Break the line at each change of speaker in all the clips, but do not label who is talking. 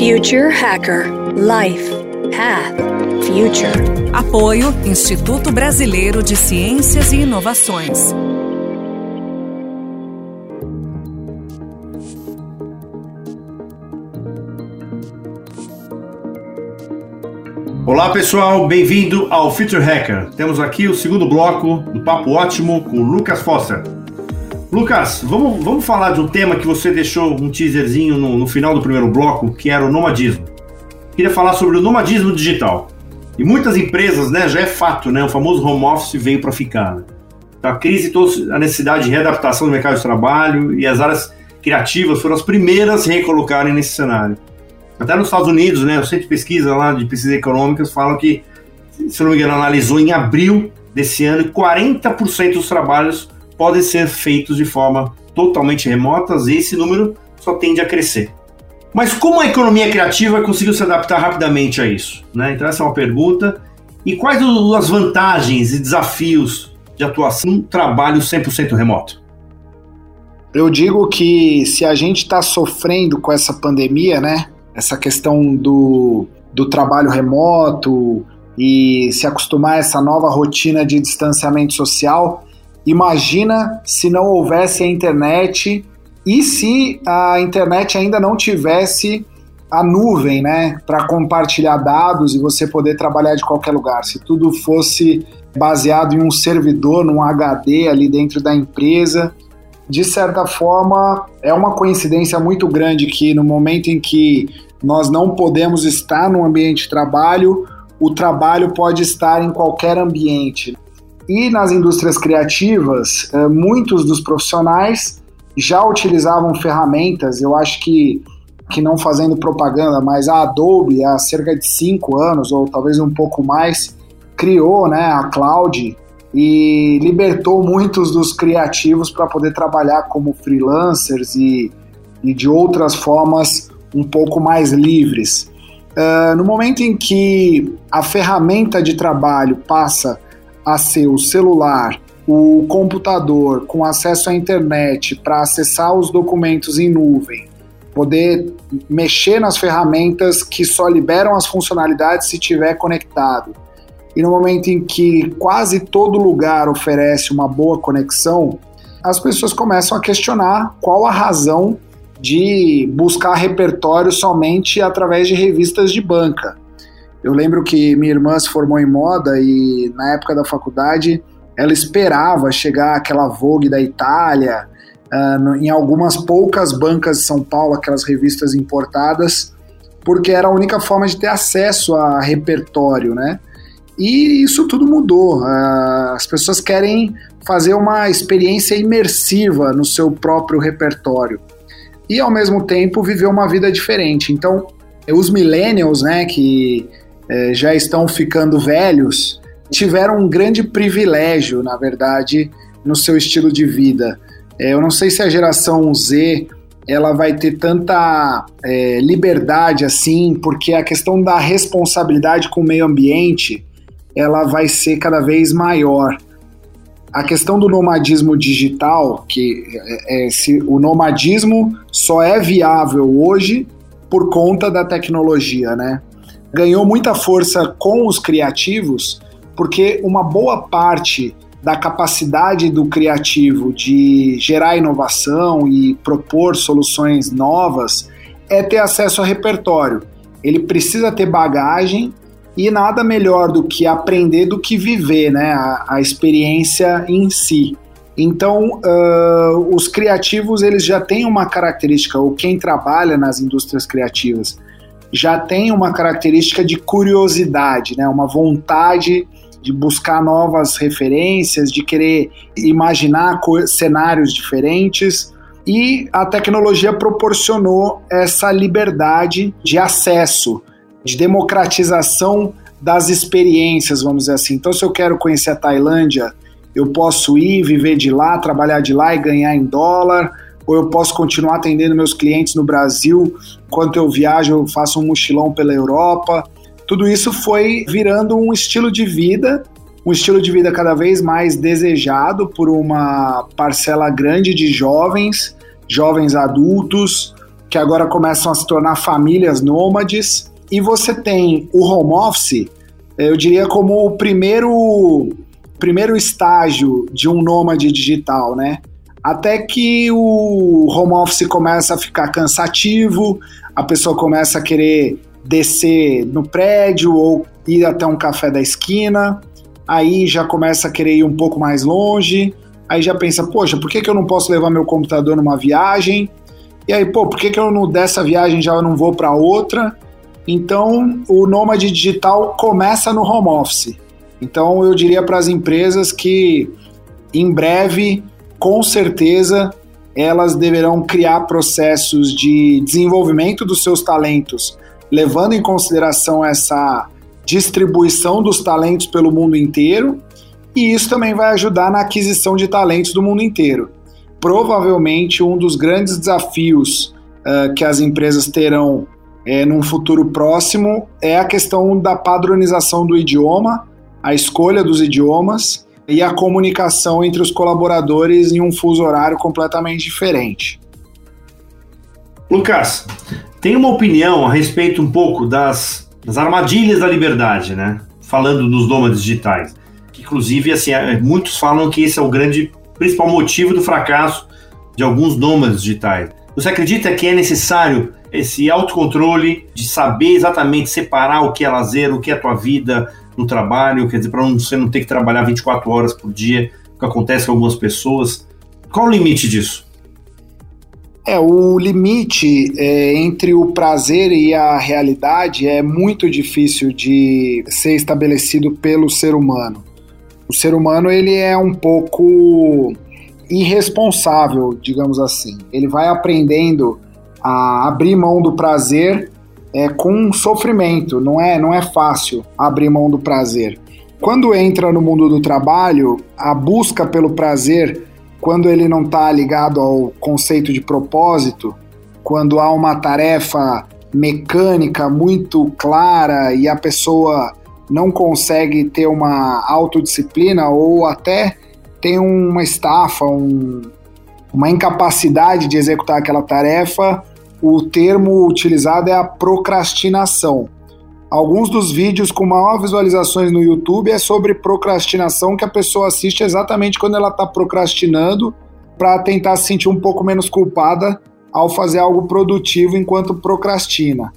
Future Hacker Life Path Future.
Apoio Instituto Brasileiro de Ciências e Inovações.
Olá pessoal, bem-vindo ao Future Hacker. Temos aqui o segundo bloco do Papo Ótimo com o Lucas Foster. Lucas, vamos, vamos falar de um tema que você deixou um teaserzinho no, no final do primeiro bloco, que era o nomadismo. Queria falar sobre o nomadismo digital. E muitas empresas, né, já é fato, né, o famoso home office veio para ficar. Né? Então, a crise trouxe a necessidade de readaptação do mercado de trabalho e as áreas criativas foram as primeiras a recolocarem nesse cenário. Até nos Estados Unidos, né, o Centro de Pesquisa lá de Pesquisas Econômicas fala que, se não me engano, analisou em abril desse ano 40% dos trabalhos podem ser feitos de forma totalmente remotas e esse número só tende a crescer. Mas como a economia criativa conseguiu se adaptar rapidamente a isso? Né? Então essa é uma pergunta. E quais as vantagens e desafios de atuação no trabalho 100% remoto?
Eu digo que se a gente está sofrendo com essa pandemia, né, essa questão do, do trabalho remoto e se acostumar a essa nova rotina de distanciamento social. Imagina se não houvesse a internet e se a internet ainda não tivesse a nuvem, né, para compartilhar dados e você poder trabalhar de qualquer lugar. Se tudo fosse baseado em um servidor, num HD ali dentro da empresa, de certa forma, é uma coincidência muito grande que no momento em que nós não podemos estar no ambiente de trabalho, o trabalho pode estar em qualquer ambiente. E nas indústrias criativas, eh, muitos dos profissionais já utilizavam ferramentas, eu acho que, que não fazendo propaganda, mas a Adobe, há cerca de cinco anos, ou talvez um pouco mais, criou né, a cloud e libertou muitos dos criativos para poder trabalhar como freelancers e, e de outras formas um pouco mais livres. Uh, no momento em que a ferramenta de trabalho passa a ser o celular, o computador com acesso à internet para acessar os documentos em nuvem, poder mexer nas ferramentas que só liberam as funcionalidades se estiver conectado, e no momento em que quase todo lugar oferece uma boa conexão, as pessoas começam a questionar qual a razão de buscar repertório somente através de revistas de banca. Eu lembro que minha irmã se formou em moda e na época da faculdade ela esperava chegar aquela Vogue da Itália, uh, em algumas poucas bancas de São Paulo, aquelas revistas importadas, porque era a única forma de ter acesso a repertório, né? E isso tudo mudou. Ah, as pessoas querem fazer uma experiência imersiva no seu próprio repertório e ao mesmo tempo viver uma vida diferente. Então, os millennials, né, que é, já estão ficando velhos, tiveram um grande privilégio, na verdade, no seu estilo de vida. É, eu não sei se a geração Z ela vai ter tanta é, liberdade assim, porque a questão da responsabilidade com o meio ambiente ela vai ser cada vez maior. A questão do nomadismo digital, que é, é, se o nomadismo só é viável hoje por conta da tecnologia, né? Ganhou muita força com os criativos, porque uma boa parte da capacidade do criativo de gerar inovação e propor soluções novas é ter acesso a repertório. Ele precisa ter bagagem e nada melhor do que aprender do que viver, né? A, a experiência em si. Então, uh, os criativos eles já têm uma característica, ou quem trabalha nas indústrias criativas já tem uma característica de curiosidade, né? Uma vontade de buscar novas referências, de querer imaginar cenários diferentes. E a tecnologia proporcionou essa liberdade de acesso de democratização das experiências, vamos dizer assim. Então, se eu quero conhecer a Tailândia, eu posso ir, viver de lá, trabalhar de lá e ganhar em dólar, ou eu posso continuar atendendo meus clientes no Brasil, enquanto eu viajo, eu faço um mochilão pela Europa. Tudo isso foi virando um estilo de vida, um estilo de vida cada vez mais desejado por uma parcela grande de jovens, jovens adultos, que agora começam a se tornar famílias nômades, e você tem o home office, eu diria como o primeiro primeiro estágio de um nômade digital, né? Até que o home office começa a ficar cansativo, a pessoa começa a querer descer no prédio ou ir até um café da esquina, aí já começa a querer ir um pouco mais longe, aí já pensa, poxa, por que, que eu não posso levar meu computador numa viagem? E aí, pô, por que, que eu não dessa viagem já não vou para outra? Então, o nômade digital começa no home office. Então, eu diria para as empresas que em breve, com certeza, elas deverão criar processos de desenvolvimento dos seus talentos, levando em consideração essa distribuição dos talentos pelo mundo inteiro, e isso também vai ajudar na aquisição de talentos do mundo inteiro. Provavelmente um dos grandes desafios uh, que as empresas terão é, num futuro próximo é a questão da padronização do idioma, a escolha dos idiomas e a comunicação entre os colaboradores em um fuso horário completamente diferente.
Lucas, tem uma opinião a respeito um pouco das, das armadilhas da liberdade, né? Falando dos nômades digitais. Que, inclusive, assim, é, muitos falam que esse é o grande principal motivo do fracasso de alguns nômades digitais. Você acredita que é necessário esse autocontrole de saber exatamente separar o que é lazer, o que é tua vida no trabalho, quer dizer, para você não ter que trabalhar 24 horas por dia, o que acontece com algumas pessoas? Qual o limite disso?
É, o limite é, entre o prazer e a realidade é muito difícil de ser estabelecido pelo ser humano. O ser humano ele é um pouco irresponsável, digamos assim. Ele vai aprendendo a abrir mão do prazer é, com sofrimento. Não é, não é fácil abrir mão do prazer. Quando entra no mundo do trabalho, a busca pelo prazer, quando ele não está ligado ao conceito de propósito, quando há uma tarefa mecânica muito clara e a pessoa não consegue ter uma autodisciplina ou até tem uma estafa, um, uma incapacidade de executar aquela tarefa, o termo utilizado é a procrastinação. Alguns dos vídeos com maior visualizações no YouTube é sobre procrastinação que a pessoa assiste exatamente quando ela está procrastinando para tentar se sentir um pouco menos culpada ao fazer algo produtivo enquanto procrastina.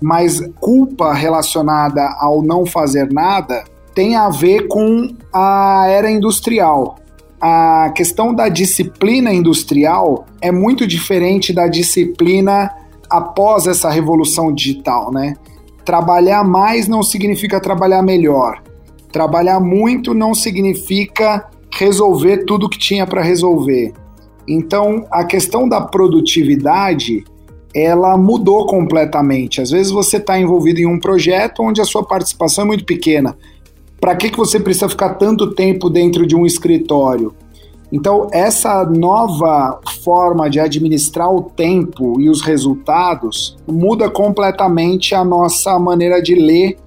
Mas culpa relacionada ao não fazer nada tem a ver com a era industrial a questão da disciplina industrial é muito diferente da disciplina após essa revolução digital, né? Trabalhar mais não significa trabalhar melhor. Trabalhar muito não significa resolver tudo que tinha para resolver. Então, a questão da produtividade, ela mudou completamente. Às vezes você está envolvido em um projeto onde a sua participação é muito pequena. Para que, que você precisa ficar tanto tempo dentro de um escritório? Então, essa nova forma de administrar o tempo e os resultados muda completamente a nossa maneira de ler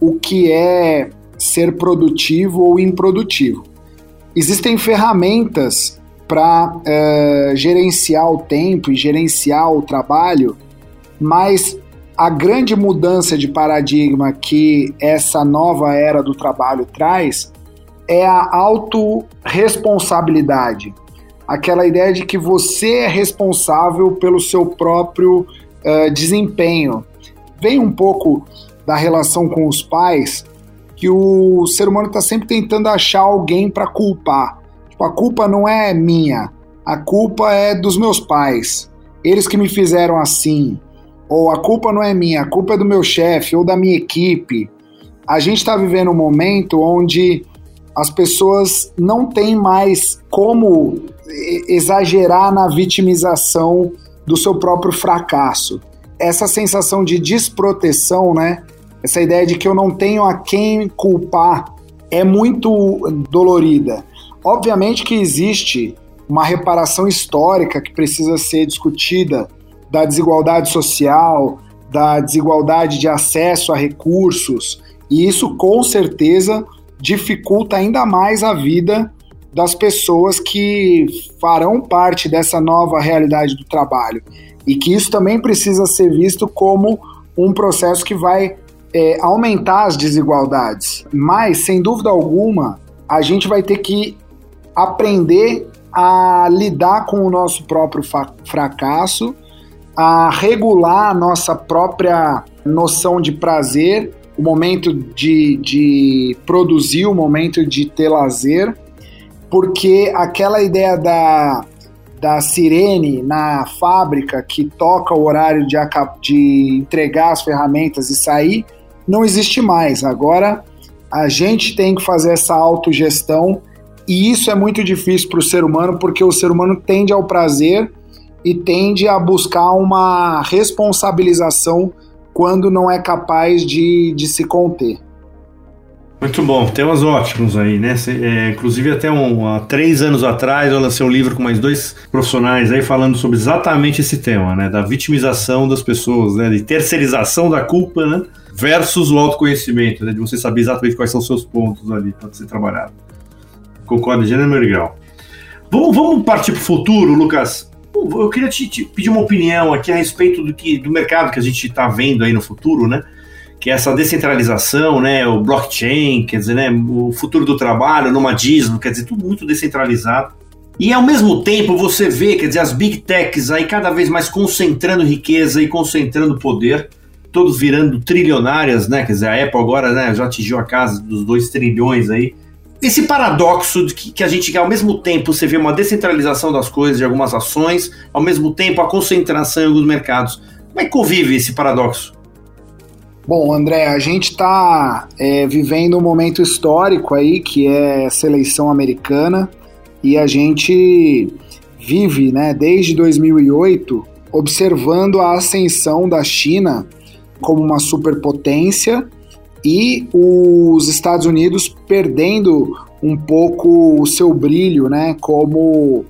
o que é ser produtivo ou improdutivo. Existem ferramentas para uh, gerenciar o tempo e gerenciar o trabalho, mas a grande mudança de paradigma que essa nova era do trabalho traz é a autorresponsabilidade. Aquela ideia de que você é responsável pelo seu próprio uh, desempenho. Vem um pouco da relação com os pais, que o ser humano está sempre tentando achar alguém para culpar. Tipo, a culpa não é minha, a culpa é dos meus pais. Eles que me fizeram assim ou a culpa não é minha, a culpa é do meu chefe ou da minha equipe. A gente está vivendo um momento onde as pessoas não têm mais como exagerar na vitimização do seu próprio fracasso. Essa sensação de desproteção, né? Essa ideia de que eu não tenho a quem culpar é muito dolorida. Obviamente que existe uma reparação histórica que precisa ser discutida da desigualdade social, da desigualdade de acesso a recursos, e isso com certeza dificulta ainda mais a vida das pessoas que farão parte dessa nova realidade do trabalho. e que isso também precisa ser visto como um processo que vai é, aumentar as desigualdades. Mas, sem dúvida alguma, a gente vai ter que aprender a lidar com o nosso próprio fracasso, a regular a nossa própria noção de prazer, o momento de, de produzir, o momento de ter lazer, porque aquela ideia da, da sirene na fábrica que toca o horário de, de entregar as ferramentas e sair não existe mais. Agora a gente tem que fazer essa autogestão e isso é muito difícil para o ser humano porque o ser humano tende ao prazer e tende a buscar uma responsabilização quando não é capaz de, de se conter.
Muito bom, temas ótimos aí, né? É, inclusive, até um, há três anos atrás eu lancei um livro com mais dois profissionais aí falando sobre exatamente esse tema, né? Da vitimização das pessoas, né? De terceirização da culpa, né? Versus o autoconhecimento, né? De você saber exatamente quais são os seus pontos ali para ser trabalhado. Concordo, gênero grau. Vamos, vamos partir para o futuro, Lucas. Eu queria te, te, pedir uma opinião aqui a respeito do, que, do mercado que a gente está vendo aí no futuro, né? que é essa descentralização, né, o blockchain, quer dizer, né, o futuro do trabalho, o nomadismo, quer dizer, tudo muito descentralizado. E ao mesmo tempo você vê, quer dizer, as big techs aí cada vez mais concentrando riqueza e concentrando poder, todos virando trilionárias, né? Quer dizer, a Apple agora né, já atingiu a casa dos 2 trilhões aí. Esse paradoxo de que, que a gente, ao mesmo tempo, você vê uma descentralização das coisas, de algumas ações, ao mesmo tempo a concentração em alguns mercados. Como é que convive esse paradoxo?
Bom, André, a gente está é, vivendo um momento histórico aí, que é a seleção americana, e a gente vive, né, desde 2008, observando a ascensão da China como uma superpotência e os Estados Unidos perdendo um pouco o seu brilho, né, como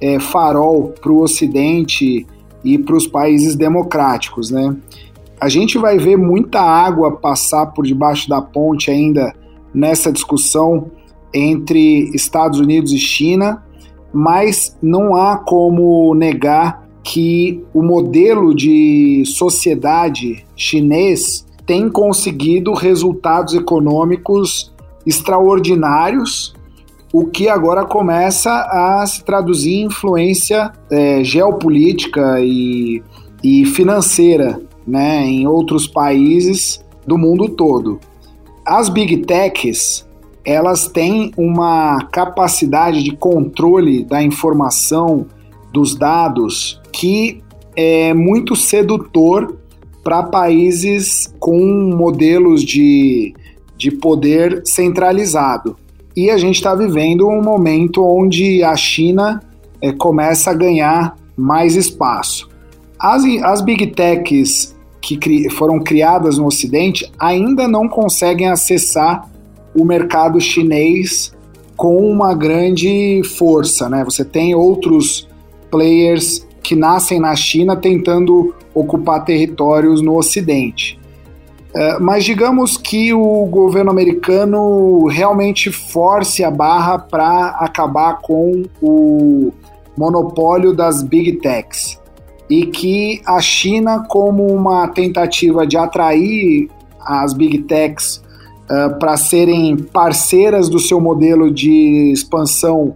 é, farol para o Ocidente e para os países democráticos, né. A gente vai ver muita água passar por debaixo da ponte ainda nessa discussão entre Estados Unidos e China, mas não há como negar que o modelo de sociedade chinês tem conseguido resultados econômicos extraordinários, o que agora começa a se traduzir em influência é, geopolítica e, e financeira né, em outros países do mundo todo. As big techs, elas têm uma capacidade de controle da informação, dos dados, que é muito sedutor para países com modelos de, de poder centralizado. E a gente está vivendo um momento onde a China é, começa a ganhar mais espaço. As, as big techs que cri foram criadas no Ocidente ainda não conseguem acessar o mercado chinês com uma grande força, né? Você tem outros players que nascem na China tentando ocupar territórios no Ocidente. Uh, mas digamos que o governo americano realmente force a barra para acabar com o monopólio das big techs e que a China, como uma tentativa de atrair as big techs uh, para serem parceiras do seu modelo de expansão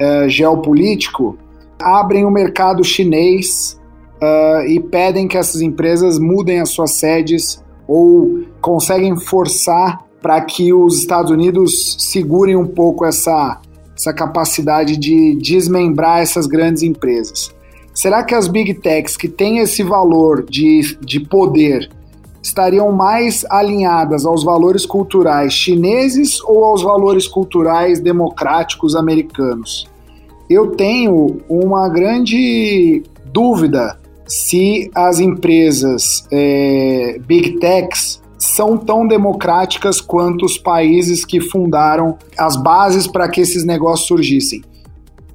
uh, geopolítico, abrem o mercado chinês uh, e pedem que essas empresas mudem as suas sedes ou conseguem forçar para que os Estados Unidos segurem um pouco essa, essa capacidade de desmembrar essas grandes empresas. Será que as big techs que têm esse valor de, de poder estariam mais alinhadas aos valores culturais chineses ou aos valores culturais democráticos americanos? Eu tenho uma grande dúvida se as empresas é, big techs são tão democráticas quanto os países que fundaram as bases para que esses negócios surgissem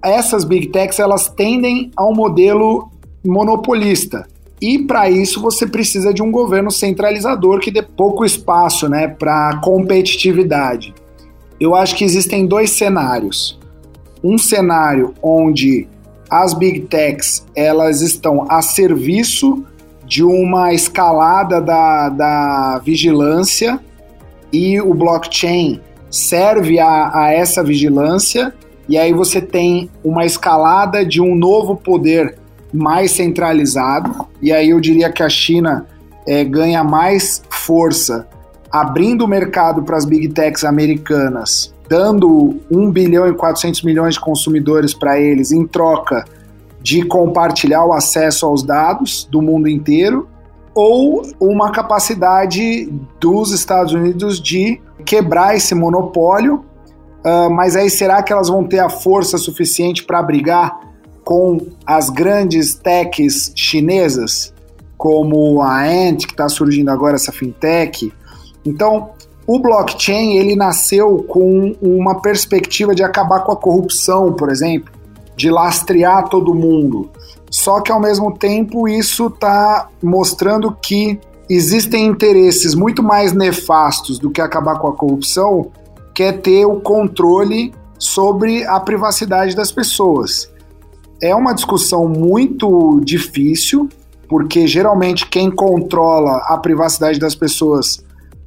essas big techs elas tendem a um modelo monopolista. E para isso você precisa de um governo centralizador que dê pouco espaço né, para competitividade. Eu acho que existem dois cenários. Um cenário onde as big techs elas estão a serviço de uma escalada da, da vigilância e o blockchain serve a, a essa vigilância. E aí você tem uma escalada de um novo poder mais centralizado. E aí eu diria que a China é, ganha mais força abrindo o mercado para as big techs americanas, dando 1 bilhão e 400 milhões de consumidores para eles em troca de compartilhar o acesso aos dados do mundo inteiro, ou uma capacidade dos Estados Unidos de quebrar esse monopólio. Uh, mas aí será que elas vão ter a força suficiente para brigar com as grandes techs chinesas? como a Ant, que está surgindo agora, essa fintech. Então, o blockchain ele nasceu com uma perspectiva de acabar com a corrupção, por exemplo, de lastrear todo mundo. Só que ao mesmo tempo isso está mostrando que existem interesses muito mais nefastos do que acabar com a corrupção, que é ter o controle sobre a privacidade das pessoas. É uma discussão muito difícil, porque geralmente quem controla a privacidade das pessoas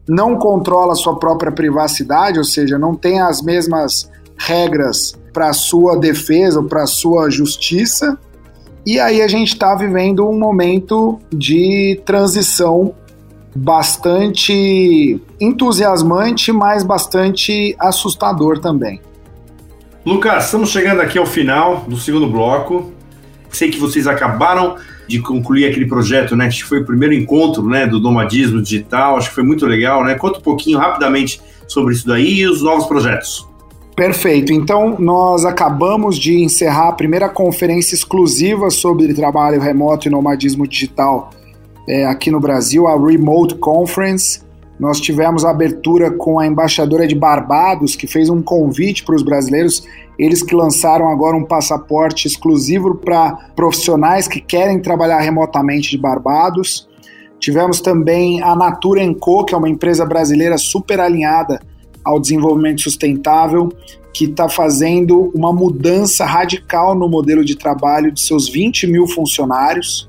não controla sua própria privacidade, ou seja, não tem as mesmas regras para sua defesa ou para sua justiça. E aí a gente está vivendo um momento de transição bastante entusiasmante, mas bastante assustador também.
Lucas, estamos chegando aqui ao final do segundo bloco. Sei que vocês acabaram de concluir aquele projeto, né? Acho que foi o primeiro encontro, né, do nomadismo digital. Acho que foi muito legal, né? Conta um pouquinho rapidamente sobre isso daí e os novos projetos.
Perfeito. Então, nós acabamos de encerrar a primeira conferência exclusiva sobre trabalho remoto e nomadismo digital é, aqui no Brasil, a Remote Conference. Nós tivemos a abertura com a embaixadora de Barbados, que fez um convite para os brasileiros eles que lançaram agora um passaporte exclusivo para profissionais que querem trabalhar remotamente de Barbados. Tivemos também a Natura Co, que é uma empresa brasileira super alinhada ao desenvolvimento sustentável, que está fazendo uma mudança radical no modelo de trabalho de seus 20 mil funcionários.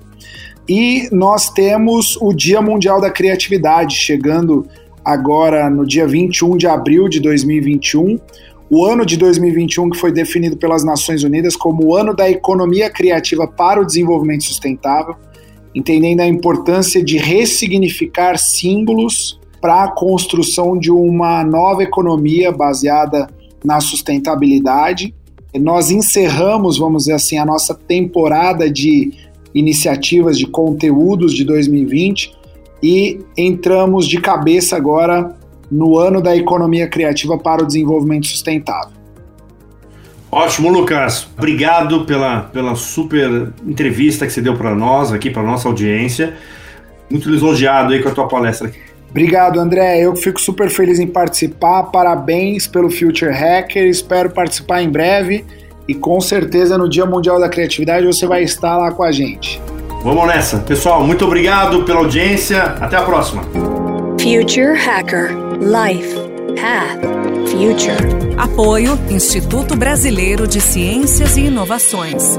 E nós temos o Dia Mundial da Criatividade, chegando agora no dia 21 de abril de 2021 o ano de 2021 que foi definido pelas Nações Unidas como o ano da economia criativa para o desenvolvimento sustentável, entendendo a importância de ressignificar símbolos para a construção de uma nova economia baseada na sustentabilidade. Nós encerramos, vamos dizer assim, a nossa temporada de iniciativas de conteúdos de 2020 e entramos de cabeça agora no ano da economia criativa para o desenvolvimento sustentável.
Ótimo, Lucas. Obrigado pela, pela super entrevista que você deu para nós aqui, para nossa audiência. Muito lisonjeado aí com a tua palestra aqui.
Obrigado, André. Eu fico super feliz em participar. Parabéns pelo Future Hacker. Espero participar em breve e com certeza no Dia Mundial da Criatividade você vai estar lá com a gente.
Vamos nessa. Pessoal, muito obrigado pela audiência. Até a próxima.
Future Hacker Life, Path, Future.
Apoio Instituto Brasileiro de Ciências e Inovações.